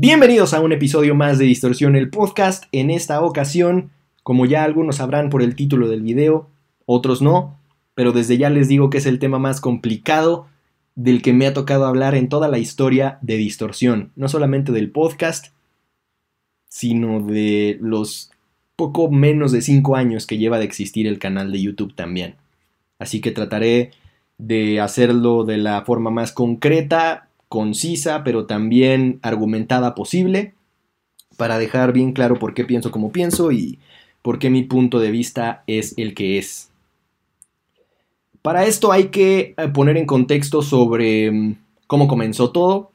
Bienvenidos a un episodio más de Distorsión el Podcast. En esta ocasión, como ya algunos sabrán por el título del video, otros no, pero desde ya les digo que es el tema más complicado del que me ha tocado hablar en toda la historia de Distorsión. No solamente del podcast, sino de los poco menos de 5 años que lleva de existir el canal de YouTube también. Así que trataré de hacerlo de la forma más concreta, concisa, pero también argumentada posible, para dejar bien claro por qué pienso como pienso y por qué mi punto de vista es el que es. Para esto hay que eh, poner en contexto sobre mm, cómo comenzó todo.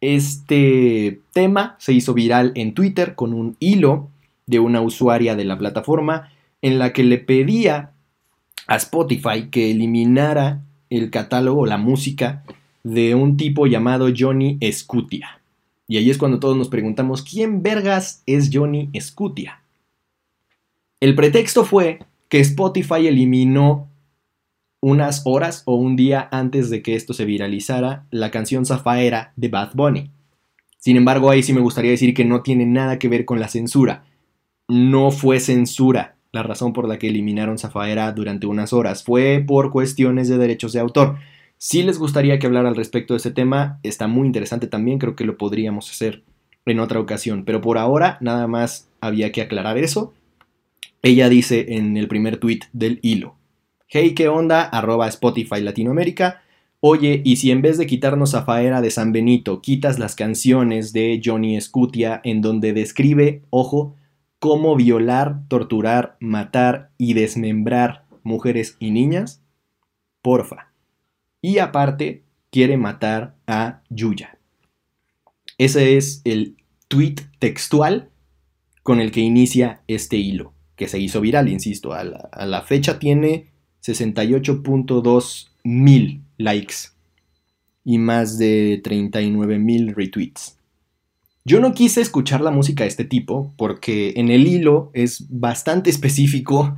Este tema se hizo viral en Twitter con un hilo de una usuaria de la plataforma en la que le pedía a Spotify que eliminara el catálogo, la música de un tipo llamado Johnny Scutia. Y ahí es cuando todos nos preguntamos, ¿quién vergas es Johnny Scutia? El pretexto fue que Spotify eliminó unas horas o un día antes de que esto se viralizara la canción Zafaera de Bad Bunny. Sin embargo, ahí sí me gustaría decir que no tiene nada que ver con la censura. No fue censura la razón por la que eliminaron Zafaera durante unas horas. Fue por cuestiones de derechos de autor. Si les gustaría que hablara al respecto de ese tema, está muy interesante también, creo que lo podríamos hacer en otra ocasión, pero por ahora nada más había que aclarar eso. Ella dice en el primer tweet del hilo, hey, ¿qué onda? arroba Spotify Latinoamérica. Oye, y si en vez de quitarnos a Faera de San Benito, quitas las canciones de Johnny Scutia en donde describe, ojo, cómo violar, torturar, matar y desmembrar mujeres y niñas, porfa y aparte quiere matar a Yuya. Ese es el tweet textual con el que inicia este hilo, que se hizo viral, insisto, a la, fecha tiene 68.2 mil likes y más de 39 mil retweets. Yo no quise escuchar la música de este tipo porque en el hilo es bastante específico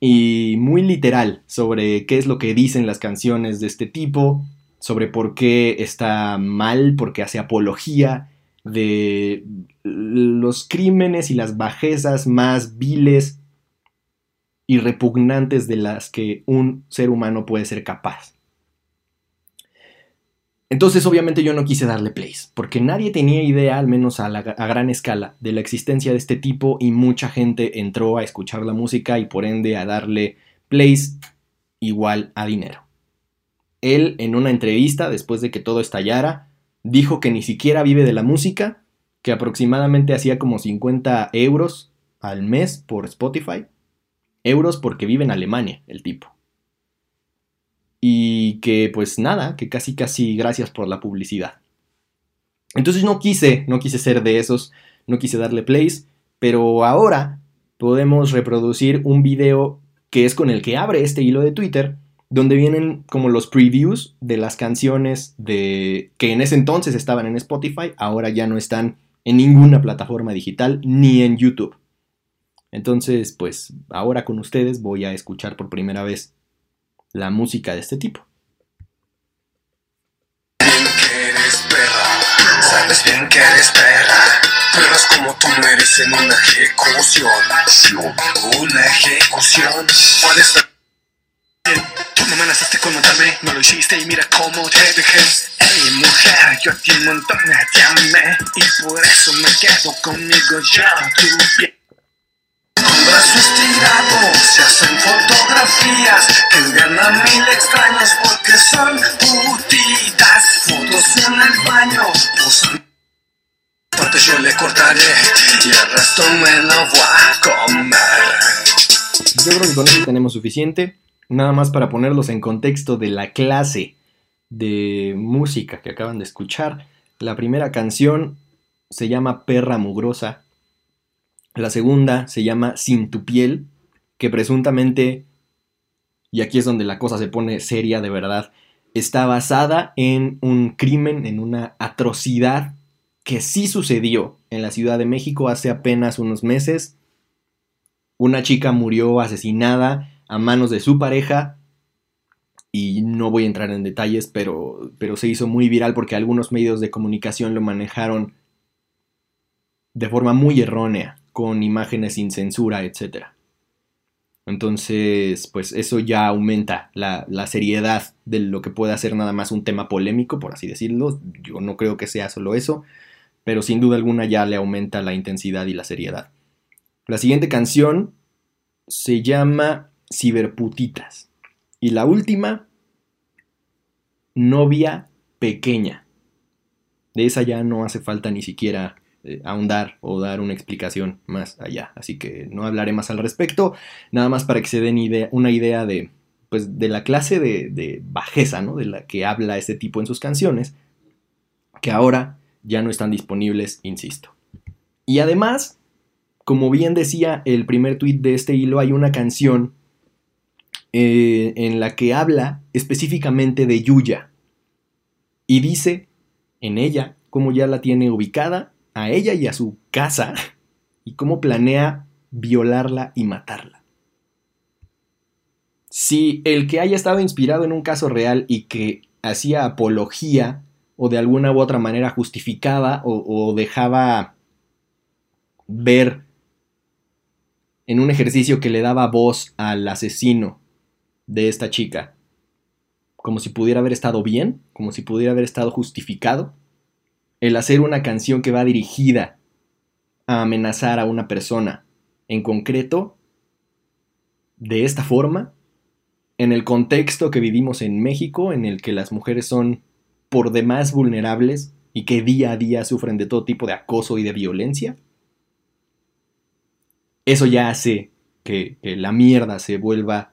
y muy literal sobre qué es lo que dicen las canciones de este tipo, sobre por qué está mal, porque hace apología de los crímenes y las bajezas más viles y repugnantes de las que un ser humano puede ser capaz. Entonces obviamente yo no quise darle plays, porque nadie tenía idea, al menos a, gran escala, de la existencia de este tipo y mucha gente entró a escuchar la música y por ende a darle plays igual a dinero. Él en una entrevista, después de que todo estallara, dijo que ni siquiera vive de la música, que aproximadamente hacía como 50 euros al mes por Spotify. Euros porque vive en Alemania, el tipo y que pues nada, que casi casi gracias por la publicidad. Entonces no quise, no quise ser de esos, no quise darle plays, pero ahora podemos reproducir un video que es con el que abre este hilo de Twitter, donde vienen como los previews de las canciones de que en ese entonces estaban en Spotify, ahora ya no están en ninguna plataforma digital ni en YouTube. Entonces, pues ahora con ustedes voy a escuchar por primera vez la música de este tipo. Sabes bien que eres perra, como tú merecen una ejecución, una ejecución. ¿Cuál Tú no me amenazaste con matarme, no lo hiciste y mira cómo te dejé. Hey mujer, yo a ti un montón te amé y por eso me quedo conmigo yo, tu brazo estirado se hacen fotografías que a mil extraños porque son putitas. Fotos en el baño, posan. Yo le cortaré y el resto me lo voy a comer. Yo creo que con eso tenemos suficiente. Nada más para ponerlos en contexto de la clase de música que acaban de escuchar. La primera canción se llama Perra Mugrosa la segunda se llama Sin tu piel, que presuntamente, y aquí es donde la cosa se pone seria de verdad, está basada en un crimen, en una atrocidad que sí sucedió en la Ciudad de México hace apenas unos meses. Una chica murió asesinada a manos de su pareja y no voy a entrar en detalles, pero, pero se hizo muy viral porque algunos medios de comunicación lo manejaron de forma muy errónea, con imágenes sin censura, etc. Entonces, pues eso ya aumenta la, seriedad de lo que puede ser nada más un tema polémico, por así decirlo. Yo no creo que sea solo eso, pero sin duda alguna ya le aumenta la intensidad y la seriedad. La siguiente canción se llama Ciberputitas. Y la última, Novia Pequeña. De esa ya no hace falta ni siquiera eh, ahondar o dar una explicación más allá. Así que no hablaré más al respecto, nada más para que se den una idea de, pues, de la clase de, bajeza ¿no? de la que habla este tipo en sus canciones, que ahora ya no están disponibles, insisto. Y además, como bien decía el primer tweet de este hilo, hay una canción eh, en la que habla específicamente de Yuya. Y dice en ella cómo ya la tiene ubicada a ella y a su casa y cómo planea violarla y matarla. Si el que haya estado inspirado en un caso real y que hacía apología o de alguna u otra manera justificaba o, o dejaba ver en un ejercicio que le daba voz al asesino de esta chica, como si pudiera haber estado bien, como si pudiera haber estado justificado, el hacer una canción que va dirigida a amenazar a una persona en concreto, de esta forma, en el contexto que vivimos en México, en el que las mujeres son por demás vulnerables y que día a día sufren de todo tipo de acoso y de violencia, eso ya hace que, que la mierda se vuelva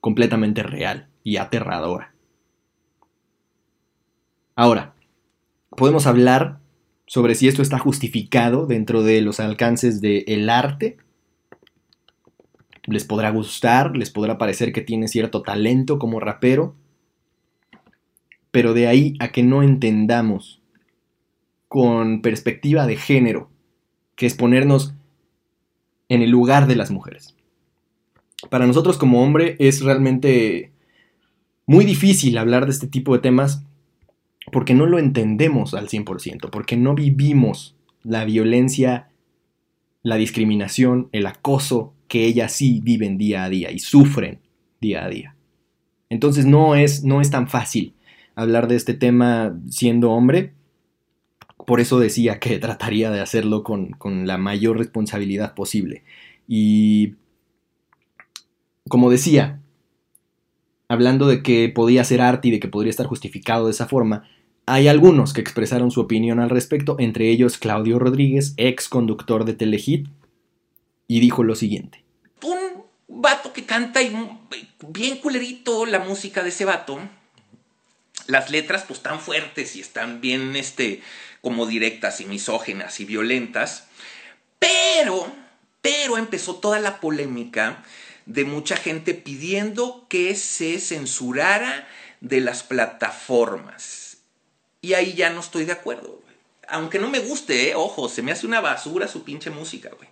completamente real y aterradora. Ahora, podemos hablar sobre si esto está justificado dentro de los alcances del arte. Les podrá gustar, les podrá parecer que tiene cierto talento como rapero, pero de ahí a que no entendamos con perspectiva de género, que es ponernos en el lugar de las mujeres. Para nosotros como hombre es realmente muy difícil hablar de este tipo de temas porque no lo entendemos al 100%, porque no vivimos la violencia, la discriminación, el acoso que ellas sí viven día a día y sufren día a día. Entonces no es, no es tan fácil hablar de este tema siendo hombre. Por eso decía que trataría de hacerlo con, con la mayor responsabilidad posible. Y como decía, hablando de que podía ser arte y de que podría estar justificado de esa forma, hay algunos que expresaron su opinión al respecto, entre ellos Claudio Rodríguez, ex conductor de Telehit, y dijo lo siguiente. Un vato que canta y bien culerito la música de ese vato. Las letras pues tan fuertes y están bien este como directas y misógenas y violentas. Pero, pero empezó toda la polémica de mucha gente pidiendo que se censurara de las plataformas y ahí ya no estoy de acuerdo, Aunque no me guste, ¿eh? ojo, se me hace una basura su pinche música, güey.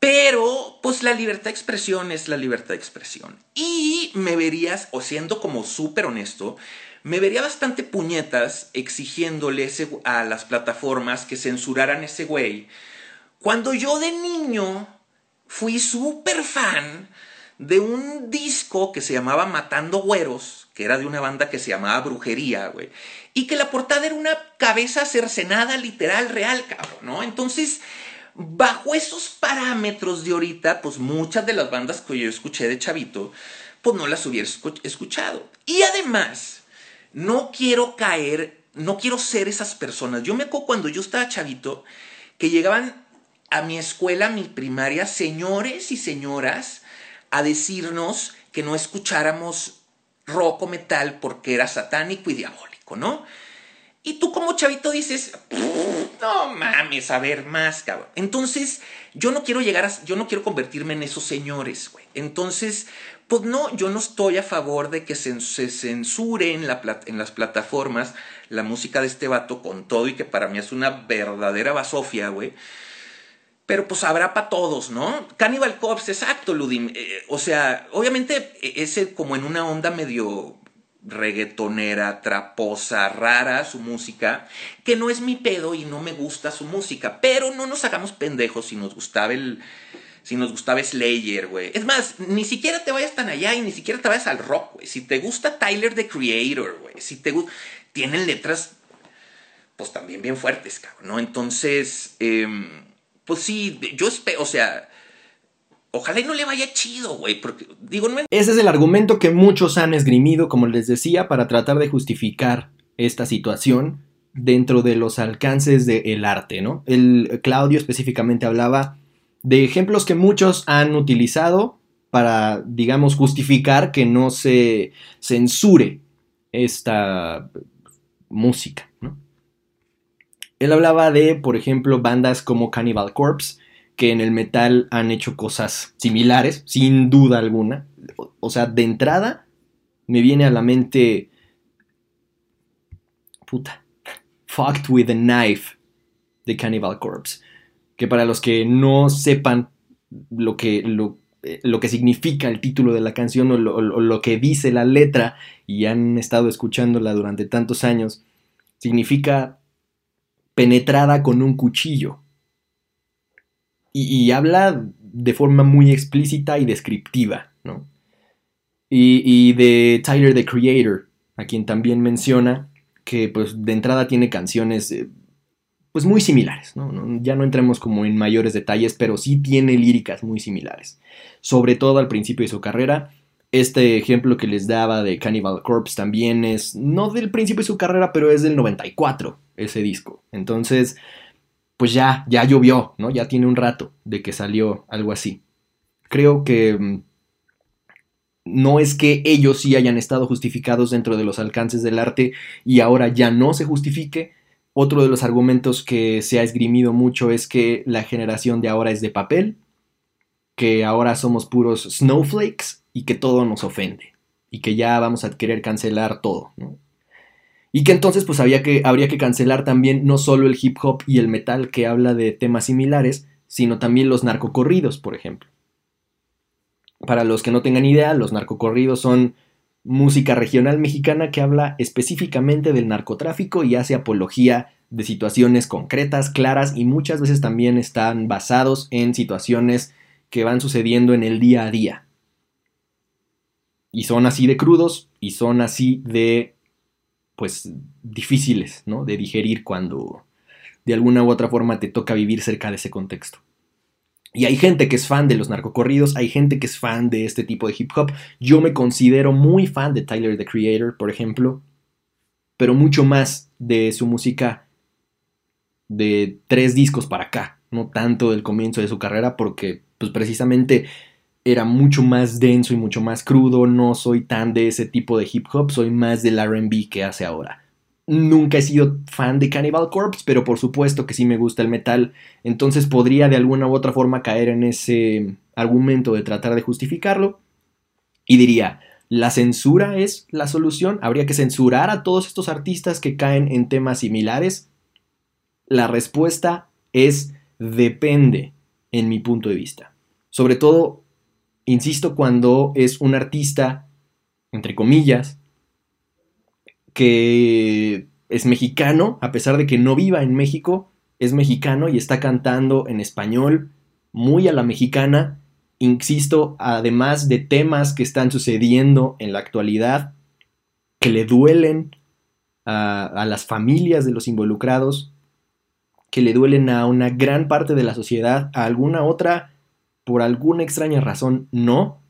Pero, pues la libertad de expresión es la libertad de expresión. Y me verías, o siendo como súper honesto, me vería bastante puñetas exigiéndole a las plataformas que censuraran ese güey. Cuando yo de niño fui súper fan de un disco que se llamaba Matando Güeros, que era de una banda que se llamaba Brujería, güey y que la portada era una cabeza cercenada literal, real, cabrón, ¿no? Entonces, bajo esos parámetros de ahorita, pues muchas de las bandas que yo escuché de Chavito, pues no las hubiera escuchado. Y además, no quiero caer, no quiero ser esas personas. Yo me acuerdo cuando yo estaba Chavito, que llegaban a mi escuela, a mi primaria, señores y señoras, a decirnos que no escucháramos rock o metal porque era satánico y diabólico. ¿no? Y tú como chavito dices, no mames, a ver más, cabrón. Entonces, yo no quiero llegar a, yo no quiero convertirme en esos señores, güey. Entonces, pues no, yo no estoy a favor de que se, censure en, en las plataformas la música de este vato con todo y que para mí es una verdadera basofia, güey. Pero pues habrá para todos, ¿no? Cannibal Corpse, exacto, Ludim. Eh, o sea, obviamente e, ese como en una onda medio reggaetonera, traposa, rara su música, que no es mi pedo y no me gusta su música, pero no nos hagamos pendejos si nos gustaba el si nos gustaba Slayer, güey. Es más, ni siquiera te vayas tan allá y ni siquiera te vayas al rock, güey. Si te gusta Tyler the Creator, güey, si te gusta tienen letras pues también bien fuertes, cabrón, ¿no? Entonces, em, pues sí, yo espero, o sea, Ojalá y no le vaya chido, güey, porque digo, no Ese es el argumento que muchos han esgrimido, como les decía, para tratar de justificar esta situación dentro de los alcances del arte, ¿no? El Claudio específicamente hablaba de ejemplos que muchos han utilizado para, digamos, justificar que no se censure esta música, ¿no? Él hablaba de, por ejemplo, bandas como Cannibal Corpse, que en el metal han hecho cosas similares, sin duda alguna. O sea, de entrada me viene a la mente... Puta. Fucked with a Knife de Cannibal Corpse. Que para los que no sepan lo que, lo, eh, lo que significa el título de la canción o lo que dice la letra y han estado escuchándola durante tantos años, significa penetrada con un cuchillo y, habla de forma muy explícita y descriptiva, ¿no? Y, de Tyler the Creator, a quien también menciona que pues de entrada tiene canciones eh, pues muy similares, ¿no? Ya no entremos como en mayores detalles, pero sí tiene líricas muy similares, sobre todo al principio de su carrera. Este ejemplo que les daba de Cannibal Corpse también es, no del principio de su carrera, pero es del 94, ese disco. Entonces, pues ya, ya llovió, ¿no? Ya tiene un rato de que salió algo así. Creo que mm, no es que ellos sí hayan estado justificados dentro de los alcances del arte y ahora ya no se justifique. Otro de los argumentos que se ha esgrimido mucho es que la generación de ahora es de papel, que ahora somos puros snowflakes y que todo nos ofende y que ya vamos a querer cancelar todo. ¿no? Y que entonces pues había que, habría que cancelar también no solo el hip hop y el metal que habla de temas similares, sino también los narcocorridos, por ejemplo. Para los que no tengan idea, los narcocorridos son música regional mexicana que habla específicamente del narcotráfico y hace apología de situaciones concretas, claras y muchas veces también están basados en situaciones que van sucediendo en el día a día. Y son así de crudos y son así de pues difíciles, ¿no? De digerir cuando de alguna u otra forma te toca vivir cerca de ese contexto. Y hay gente que es fan de los narcocorridos, hay gente que es fan de este tipo de hip hop. Yo me considero muy fan de Tyler the Creator, por ejemplo, pero mucho más de su música de tres discos para acá, no tanto del comienzo de su carrera, porque pues precisamente era mucho más denso y mucho más crudo, no soy tan de ese tipo de hip hop, soy más del RB que hace ahora. Nunca he sido fan de Cannibal Corpse, pero por supuesto que sí me gusta el metal, entonces podría de alguna u otra forma caer en ese argumento de tratar de justificarlo. Y diría, ¿la censura es la solución? ¿Habría que censurar a todos estos artistas que caen en temas similares? La respuesta es depende, en mi punto de vista. Sobre todo insisto, cuando es un artista, entre comillas, que es mexicano, a pesar de que no viva en México, es mexicano y está cantando en español, muy a la mexicana, insisto, además de temas que están sucediendo en la actualidad, que le duelen a, las familias de los involucrados, que le duelen a una gran parte de la sociedad, a alguna otra por alguna extraña razón no,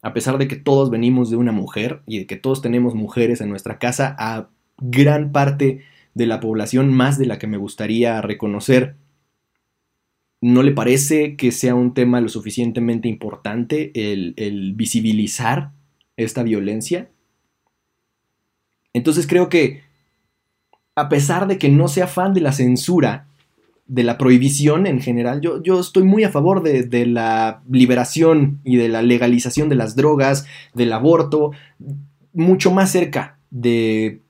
a pesar de que todos venimos de una mujer y de que todos tenemos mujeres en nuestra casa, a gran parte de la población, más de la que me gustaría reconocer, ¿no le parece que sea un tema lo suficientemente importante el, visibilizar esta violencia? Entonces creo que, a pesar de que no sea fan de la censura, de la prohibición en general. Yo, yo estoy muy a favor de, la liberación y de la legalización de las drogas, del aborto, mucho más cerca de,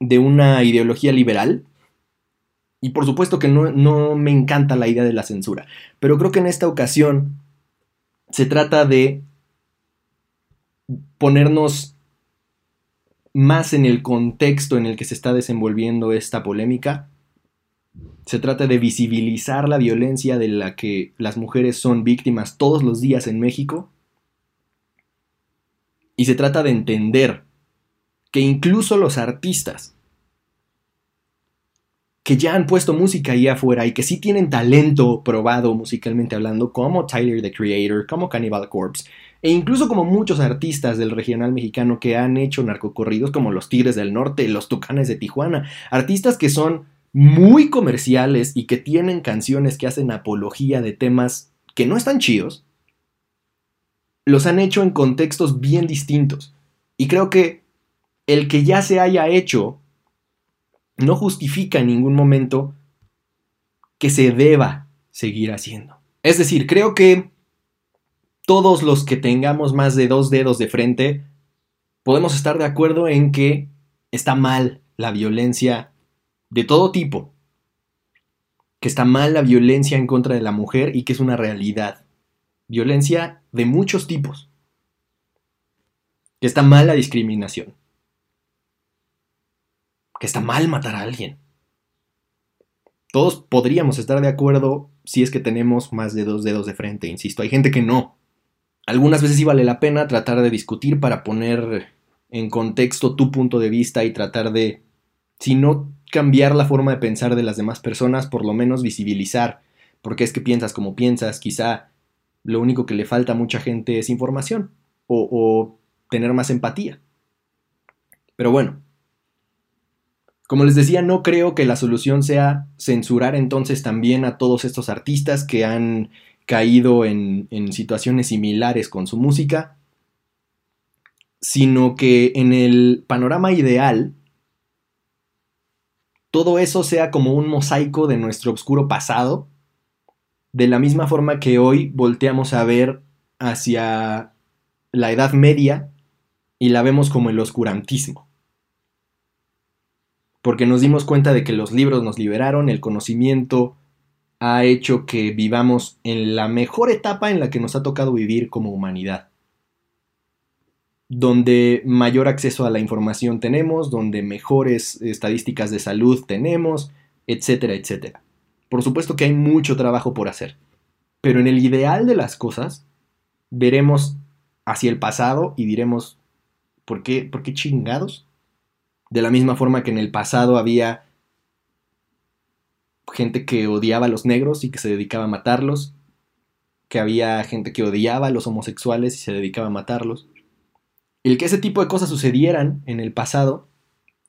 de una ideología liberal. Y por supuesto que no, no me encanta la idea de la censura, pero creo que en esta ocasión se trata de ponernos más en el contexto en el que se está desenvolviendo esta polémica. Se trata de visibilizar la violencia de la que las mujeres son víctimas todos los días en México. Y se trata de entender que incluso los artistas que ya han puesto música ahí afuera y que sí tienen talento probado musicalmente hablando, como Tyler the Creator, como Cannibal Corpse, e incluso como muchos artistas del regional mexicano que han hecho narcocorridos como los Tigres del Norte, los Tucanes de Tijuana, artistas que son muy comerciales y que tienen canciones que hacen apología de temas que no están chidos, los han hecho en contextos bien distintos. Y creo que el que ya se haya hecho no justifica en ningún momento que se deba seguir haciendo. Es decir, creo que todos los que tengamos más de dos dedos de frente podemos estar de acuerdo en que está mal la violencia de todo tipo, que está mal la violencia en contra de la mujer y que es una realidad. Violencia de muchos tipos. Que está mal la discriminación que está mal matar a alguien. Todos podríamos estar de acuerdo si es que tenemos más de dos dedos de frente, insisto. Hay gente que no. Algunas veces sí vale la pena tratar de discutir para poner en contexto tu punto de vista y tratar de, si no cambiar la forma de pensar de las demás personas, por lo menos visibilizar porque es que piensas como piensas. Quizá lo único que le falta a mucha gente es información o, tener más empatía. Pero bueno, como les decía, no creo que la solución sea censurar entonces también a todos estos artistas que han caído en, situaciones similares con su música, sino que en el panorama ideal, todo eso sea como un mosaico de nuestro oscuro pasado, de la misma forma que hoy volteamos a ver hacia la Edad Media y la vemos como el oscurantismo porque nos dimos cuenta de que los libros nos liberaron, el conocimiento ha hecho que vivamos en la mejor etapa en la que nos ha tocado vivir como humanidad. Donde mayor acceso a la información tenemos, donde mejores estadísticas de salud tenemos, etcétera, etcétera. Por supuesto que hay mucho trabajo por hacer, pero en el ideal de las cosas, veremos hacia el pasado y diremos, ¿por qué, por qué chingados de la misma forma que en el pasado había gente que odiaba a los negros y que se dedicaba a matarlos, que había gente que odiaba a los homosexuales y se dedicaba a matarlos. El que ese tipo de cosas sucedieran en el pasado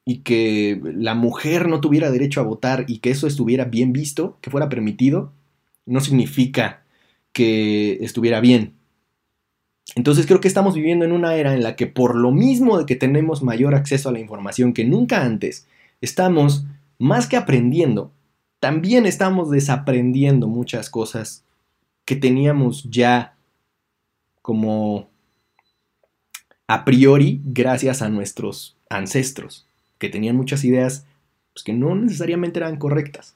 y que la mujer no tuviera derecho a votar y que eso estuviera bien visto, que fuera permitido, no significa que estuviera bien. Entonces creo que estamos viviendo en una era en la que por lo mismo de que tenemos mayor acceso a la información que nunca antes, estamos más que aprendiendo, también estamos desaprendiendo muchas cosas que teníamos ya como a priori gracias a nuestros ancestros, que tenían muchas ideas pues, que no necesariamente eran correctas.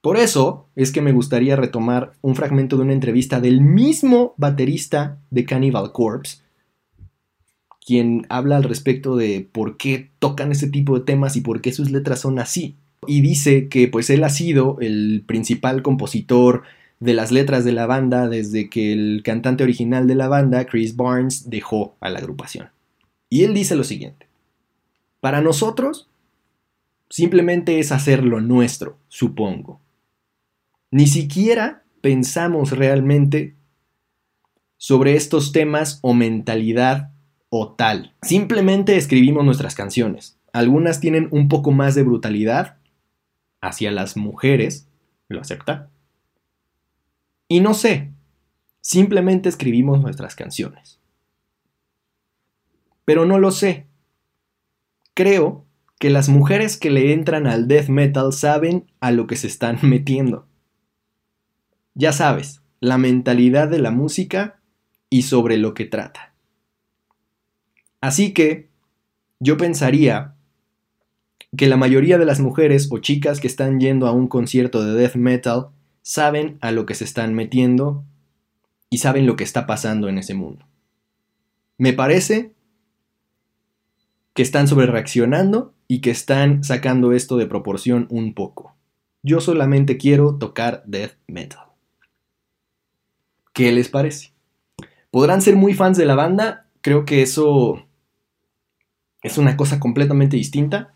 Por eso es que me gustaría retomar un fragmento de una entrevista del mismo baterista de Cannibal Corpse, quien habla al respecto de por qué tocan ese tipo de temas y por qué sus letras son así. Y dice que pues él ha sido el principal compositor de las letras de la banda desde que el cantante original de la banda, Chris Barnes, dejó a la agrupación. Y él dice lo siguiente. Para nosotros, simplemente es hacer lo nuestro, supongo. Ni siquiera pensamos realmente sobre estos temas o mentalidad o tal. Simplemente escribimos nuestras canciones. Algunas tienen un poco más de brutalidad hacia las mujeres, ¿lo acepta? Y no sé, simplemente escribimos nuestras canciones. Pero no lo sé. Creo que las mujeres que le entran al death metal saben a lo que se están metiendo. Ya sabes, la mentalidad de la música y sobre lo que trata. Así que yo pensaría que la mayoría de las mujeres o chicas que están yendo a un concierto de death metal saben a lo que se están metiendo y saben lo que está pasando en ese mundo. Me parece que están sobre reaccionando y que están sacando esto de proporción un poco. Yo solamente quiero tocar death metal. ¿Qué les parece? Podrán ser muy fans de la banda, creo que eso es una cosa completamente distinta,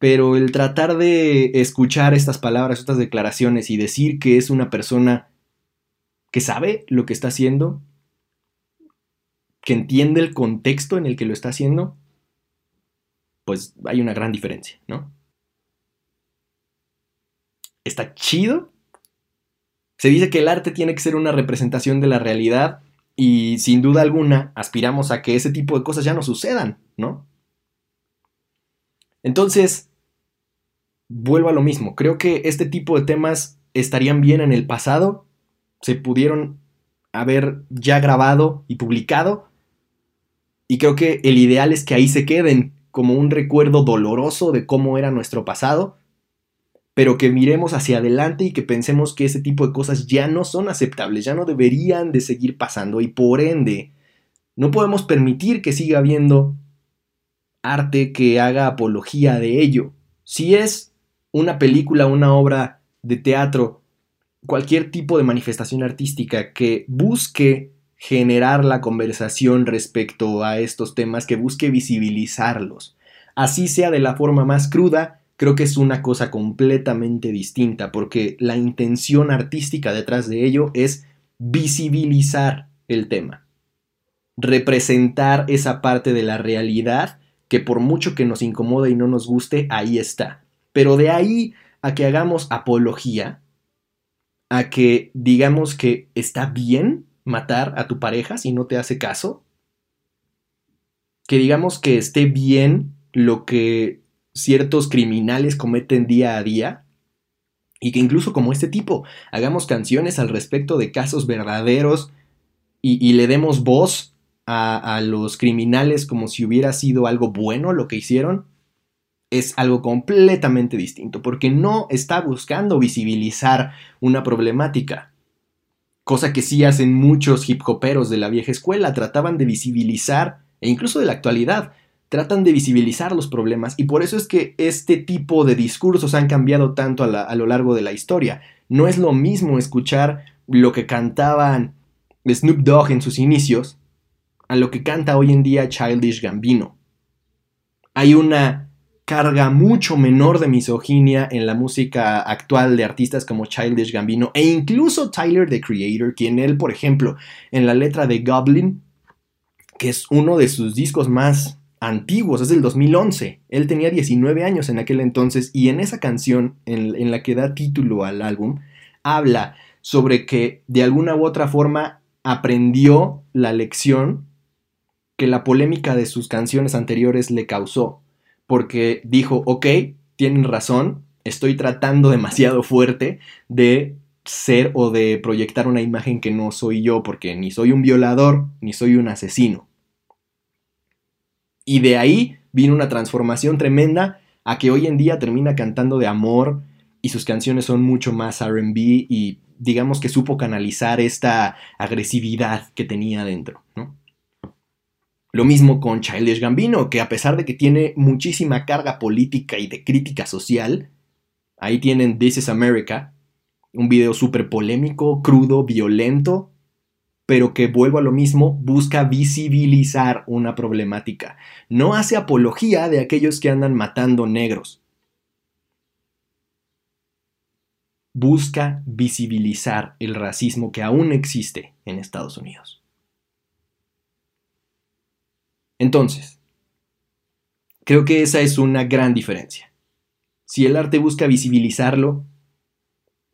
pero el tratar de escuchar estas palabras, estas declaraciones y decir que es una persona que sabe lo que está haciendo, que entiende el contexto en el que lo está haciendo, pues hay una gran diferencia, ¿no? Está chido. Se dice que el arte tiene que ser una representación de la realidad y sin duda alguna aspiramos a que ese tipo de cosas ya no sucedan, ¿no? Entonces, vuelvo a lo mismo. Creo que este tipo de temas estarían bien en el pasado, se pudieron haber ya grabado y publicado, y creo que el ideal es que ahí se queden como un recuerdo doloroso de cómo era nuestro pasado, pero que miremos hacia adelante y que pensemos que ese tipo de cosas ya no son aceptables, ya no deberían de seguir pasando y por ende no podemos permitir que siga habiendo arte que haga apología de ello. Si es una película, una obra de teatro, cualquier tipo de manifestación artística que busque generar la conversación respecto a estos temas, que busque visibilizarlos, así sea de la forma más cruda, creo que es una cosa completamente distinta, porque la intención artística detrás de ello es visibilizar el tema, representar esa parte de la realidad que por mucho que nos incomode y no nos guste, ahí está. Pero de ahí a que hagamos apología, a que digamos que está bien matar a tu pareja si no te hace caso, que digamos que esté bien lo que ciertos criminales cometen día a día, y que incluso como este tipo hagamos canciones al respecto de casos verdaderos y, le demos voz a, los criminales como si hubiera sido algo bueno lo que hicieron, es algo completamente distinto, porque no está buscando visibilizar una problemática, cosa que sí hacen muchos hip hoperos de la vieja escuela, trataban de visibilizar, e incluso de la actualidad, tratan de visibilizar los problemas, y por eso es que este tipo de discursos han cambiado tanto a, a lo largo de la historia. No es lo mismo escuchar lo que cantaban Snoop Dogg en sus inicios, a lo que canta hoy en día Childish Gambino. Hay una carga mucho menor de misoginia en la música actual de artistas como Childish Gambino e incluso Tyler the Creator, quien él, por ejemplo, en la letra de Goblin, que es uno de sus discos más antiguos, es del 2011. Él tenía 19 años en aquel entonces y en esa canción, en, en, la que da título al álbum, habla sobre que de alguna u otra forma aprendió la lección que la polémica de sus canciones anteriores le causó, porque dijo, ok, tienen razón, estoy tratando demasiado fuerte de ser o de proyectar una imagen que no soy yo, porque ni soy un violador, ni soy un asesino. Y de ahí vino una transformación tremenda a que hoy en día termina cantando de amor y sus canciones son mucho más RB y digamos que supo canalizar esta agresividad que tenía dentro, ¿no? Lo mismo con Childish Gambino, que a pesar de que tiene muchísima carga política y de crítica social, ahí tienen This is America, un video súper polémico, crudo, violento, pero que vuelvo a lo mismo, busca visibilizar una problemática. No hace apología de aquellos que andan matando negros. Busca visibilizar el racismo que aún existe en Estados Unidos. Entonces, creo que esa es una gran diferencia. Si el arte busca visibilizarlo,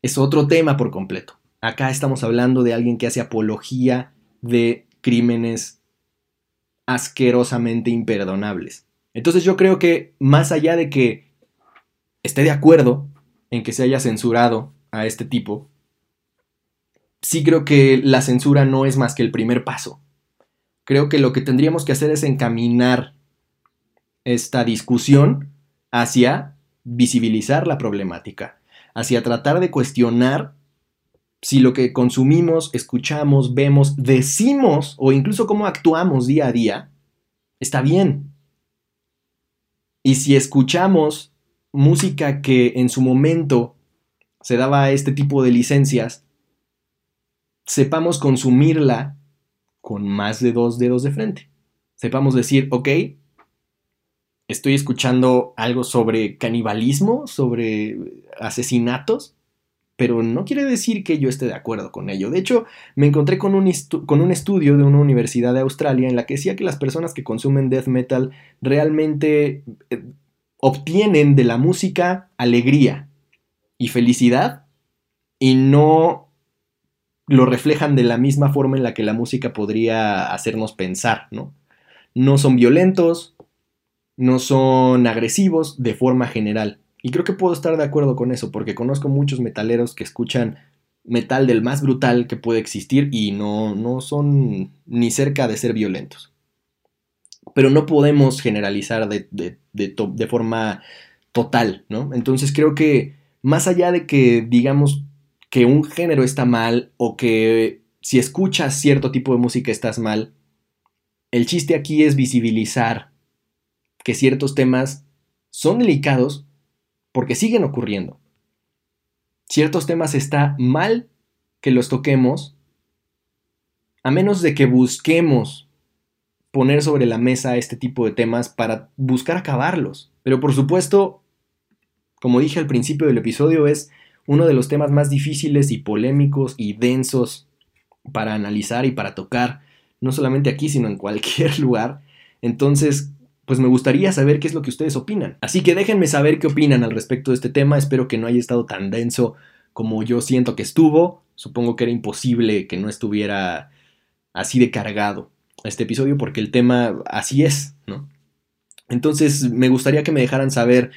es otro tema por completo. Acá estamos hablando de alguien que hace apología de crímenes asquerosamente imperdonables. Entonces yo creo que más allá de que esté de acuerdo en que se haya censurado a este tipo, sí creo que la censura no es más que el primer paso creo que lo que tendríamos que hacer es encaminar esta discusión hacia visibilizar la problemática, hacia tratar de cuestionar si lo que consumimos, escuchamos, vemos, decimos o incluso cómo actuamos día a día está bien. Y si escuchamos música que en su momento se daba este tipo de licencias, sepamos consumirla con más de dos dedos de frente. Sepamos decir, ok, estoy escuchando algo sobre canibalismo, sobre asesinatos, pero no quiere decir que yo esté de acuerdo con ello. De hecho, me encontré con un, con un, estudio de una universidad de Australia en la que decía que las personas que consumen death metal realmente eh, obtienen de la música alegría y felicidad y no lo reflejan de la misma forma en la que la música podría hacernos pensar, ¿no? No son violentos, no son agresivos de forma general. Y creo que puedo estar de acuerdo con eso, porque conozco muchos metaleros que escuchan metal del más brutal que puede existir y no, no son ni cerca de ser violentos. Pero no podemos generalizar de, de, de forma total, ¿no? Entonces creo que más allá de que digamos que un género está mal o que si escuchas cierto tipo de música estás mal, el chiste aquí es visibilizar que ciertos temas son delicados porque siguen ocurriendo. Ciertos temas está mal que los toquemos a menos de que busquemos poner sobre la mesa este tipo de temas para buscar acabarlos. Pero por supuesto, como dije al principio del episodio, es uno de los temas más difíciles y polémicos y densos para analizar y para tocar, no solamente aquí, sino en cualquier lugar. Entonces, pues me gustaría saber qué es lo que ustedes opinan. Así que déjenme saber qué opinan al respecto de este tema. Espero que no haya estado tan denso como yo siento que estuvo. Supongo que era imposible que no estuviera así de cargado este episodio porque el tema así es, ¿no? Entonces me gustaría que me dejaran saber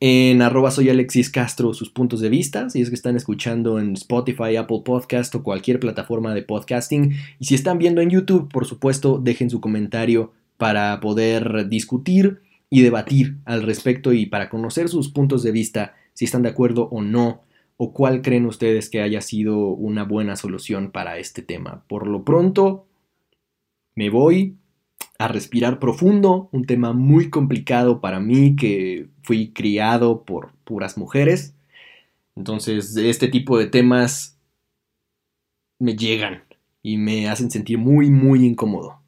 en arroba soy Alexis Castro sus puntos de vista, si es que están escuchando en Spotify, Apple Podcast o cualquier plataforma de podcasting. Y si están viendo en YouTube, por supuesto, dejen su comentario para poder discutir y debatir al respecto y para conocer sus puntos de vista, si están de acuerdo o no, o cuál creen ustedes que haya sido una buena solución para este tema. Por lo pronto, me voy a respirar profundo, un tema muy complicado para mí que fui criado por puras mujeres. Entonces, este tipo de temas me llegan y me hacen sentir muy, muy incómodo.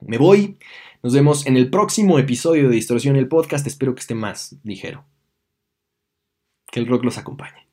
Me voy. Nos vemos en el próximo episodio de Distorsión el Podcast. Espero que esté más ligero. Que el rock los acompañe.